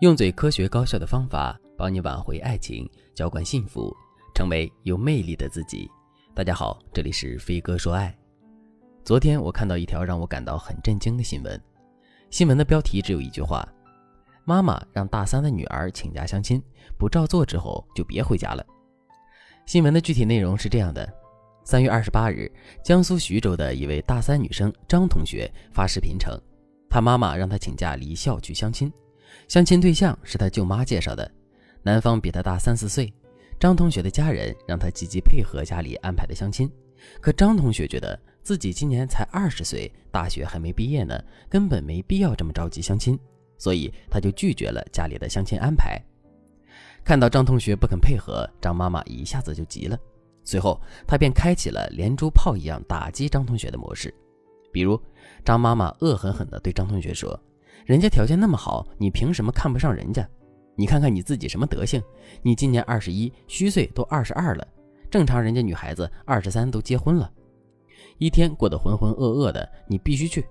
用最科学高效的方法帮你挽回爱情，浇灌幸福，成为有魅力的自己。大家好，这里是飞哥说爱。昨天我看到一条让我感到很震惊的新闻，新闻的标题只有一句话：妈妈让大三的女儿请假相亲，不照做之后就别回家了。新闻的具体内容是这样的：三月二十八日，江苏徐州的一位大三女生张同学发视频称，她妈妈让她请假离校去相亲。相亲对象是他舅妈介绍的，男方比他大三四岁。张同学的家人让他积极配合家里安排的相亲，可张同学觉得自己今年才二十岁，大学还没毕业呢，根本没必要这么着急相亲，所以他就拒绝了家里的相亲安排。看到张同学不肯配合，张妈妈一下子就急了，随后她便开启了连珠炮一样打击张同学的模式，比如张妈妈恶狠狠地对张同学说。人家条件那么好，你凭什么看不上人家？你看看你自己什么德行？你今年二十一，虚岁都二十二了，正常人家女孩子二十三都结婚了，一天过得浑浑噩噩的，你必须去。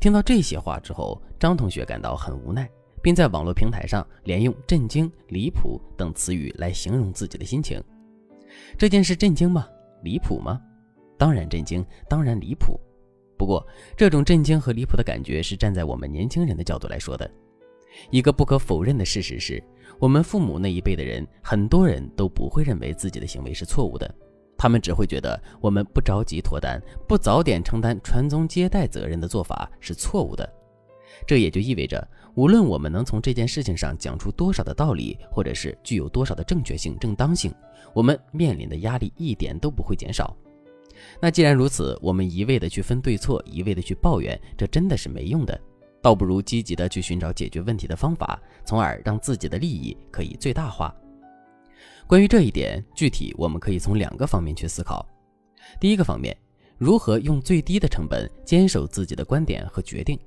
听到这些话之后，张同学感到很无奈，并在网络平台上连用震惊、离谱等词语来形容自己的心情。这件事震惊吗？离谱吗？当然震惊，当然离谱。不过，这种震惊和离谱的感觉是站在我们年轻人的角度来说的。一个不可否认的事实是，我们父母那一辈的人，很多人都不会认为自己的行为是错误的，他们只会觉得我们不着急脱单、不早点承担传宗接代责任的做法是错误的。这也就意味着，无论我们能从这件事情上讲出多少的道理，或者是具有多少的正确性、正当性，我们面临的压力一点都不会减少。那既然如此，我们一味的去分对错，一味的去抱怨，这真的是没用的。倒不如积极的去寻找解决问题的方法，从而让自己的利益可以最大化。关于这一点，具体我们可以从两个方面去思考。第一个方面，如何用最低的成本坚守自己的观点和决定。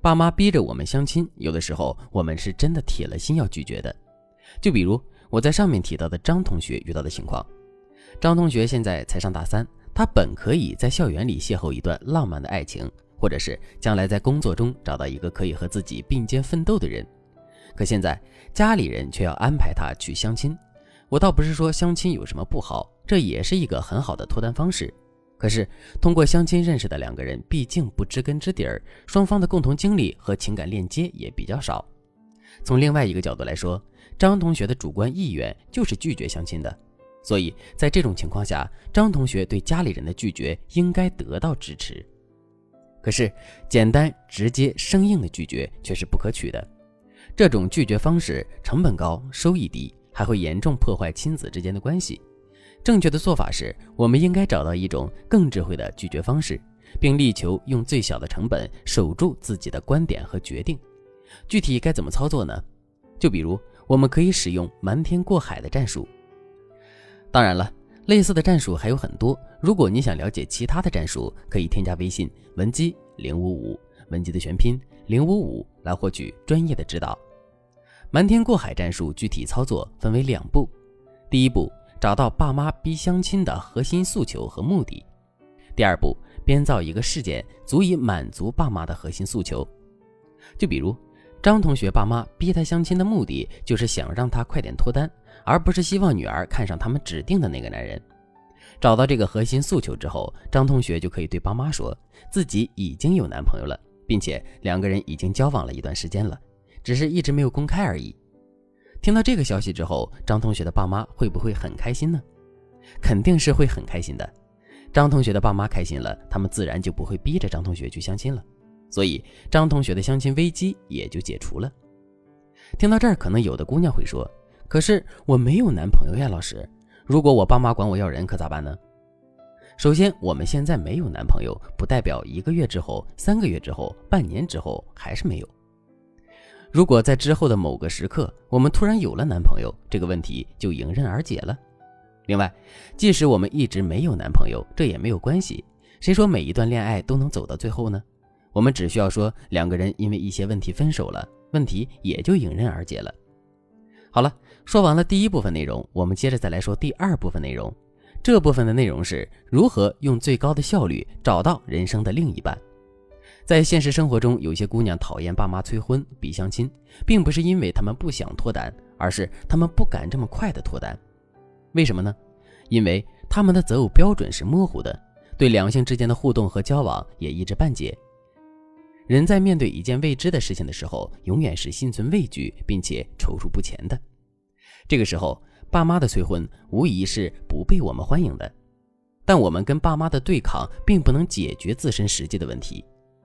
爸妈逼着我们相亲，有的时候我们是真的铁了心要拒绝的。就比如我在上面提到的张同学遇到的情况。张同学现在才上大三，他本可以在校园里邂逅一段浪漫的爱情，或者是将来在工作中找到一个可以和自己并肩奋斗的人。可现在家里人却要安排他去相亲。我倒不是说相亲有什么不好，这也是一个很好的脱单方式。可是通过相亲认识的两个人，毕竟不知根知底儿，双方的共同经历和情感链接也比较少。从另外一个角度来说，张同学的主观意愿就是拒绝相亲的。所以在这种情况下，张同学对家里人的拒绝应该得到支持。可是，简单、直接、生硬的拒绝却是不可取的。这种拒绝方式成本高、收益低，还会严重破坏亲子之间的关系。正确的做法是，我们应该找到一种更智慧的拒绝方式，并力求用最小的成本守住自己的观点和决定。具体该怎么操作呢？就比如，我们可以使用瞒天过海的战术。当然了，类似的战术还有很多。如果你想了解其他的战术，可以添加微信文姬零五五，文姬的全拼零五五，来获取专业的指导。瞒天过海战术具体操作分为两步：第一步，找到爸妈逼相亲的核心诉求和目的；第二步，编造一个事件足以满足爸妈的核心诉求。就比如，张同学爸妈逼他相亲的目的，就是想让他快点脱单。而不是希望女儿看上他们指定的那个男人。找到这个核心诉求之后，张同学就可以对爸妈说自己已经有男朋友了，并且两个人已经交往了一段时间了，只是一直没有公开而已。听到这个消息之后，张同学的爸妈会不会很开心呢？肯定是会很开心的。张同学的爸妈开心了，他们自然就不会逼着张同学去相亲了，所以张同学的相亲危机也就解除了。听到这儿，可能有的姑娘会说。可是我没有男朋友呀，老师。如果我爸妈管我要人，可咋办呢？首先，我们现在没有男朋友，不代表一个月之后、三个月之后、半年之后还是没有。如果在之后的某个时刻，我们突然有了男朋友，这个问题就迎刃而解了。另外，即使我们一直没有男朋友，这也没有关系。谁说每一段恋爱都能走到最后呢？我们只需要说两个人因为一些问题分手了，问题也就迎刃而解了。好了，说完了第一部分内容，我们接着再来说第二部分内容。这部分的内容是如何用最高的效率找到人生的另一半。在现实生活中，有些姑娘讨厌爸妈催婚、逼相亲，并不是因为他们不想脱单，而是他们不敢这么快的脱单。为什么呢？因为他们的择偶标准是模糊的，对两性之间的互动和交往也一知半解。人在面对一件未知的事情的时候，永远是心存畏惧，并且踌躇不前的。这个时候，爸妈的催婚无疑是不被我们欢迎的。但我们跟爸妈的对抗，并不能解决自身实际的问题。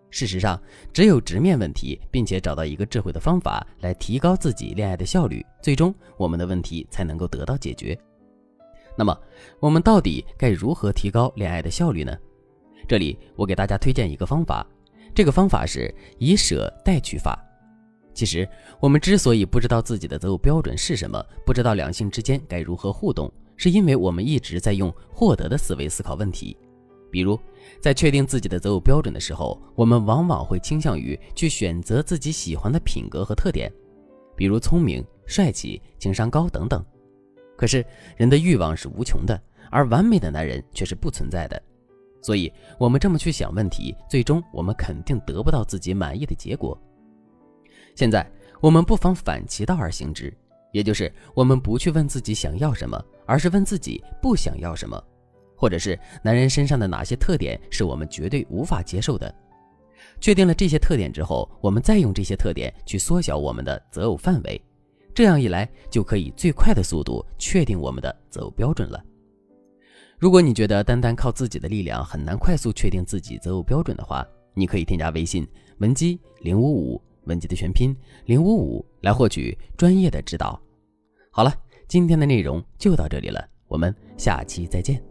事实上，只有直面问题，并且找到一个智慧的方法来提高自己恋爱的效率，最终我们的问题才能够得到解决。那么，我们到底该如何提高恋爱的效率呢？这里我给大家推荐一个方法，这个方法是以舍代取法。其实，我们之所以不知道自己的择偶标准是什么，不知道两性之间该如何互动，是因为我们一直在用获得的思维思考问题。比如，在确定自己的择偶标准的时候，我们往往会倾向于去选择自己喜欢的品格和特点，比如聪明、帅气、情商高等等。可是，人的欲望是无穷的，而完美的男人却是不存在的。所以，我们这么去想问题，最终我们肯定得不到自己满意的结果。现在，我们不妨反其道而行之，也就是我们不去问自己想要什么，而是问自己不想要什么。或者是男人身上的哪些特点是我们绝对无法接受的？确定了这些特点之后，我们再用这些特点去缩小我们的择偶范围，这样一来就可以最快的速度确定我们的择偶标准了。如果你觉得单单靠自己的力量很难快速确定自己择偶标准的话，你可以添加微信文姬零五五，文姬的全拼零五五，来获取专业的指导。好了，今天的内容就到这里了，我们下期再见。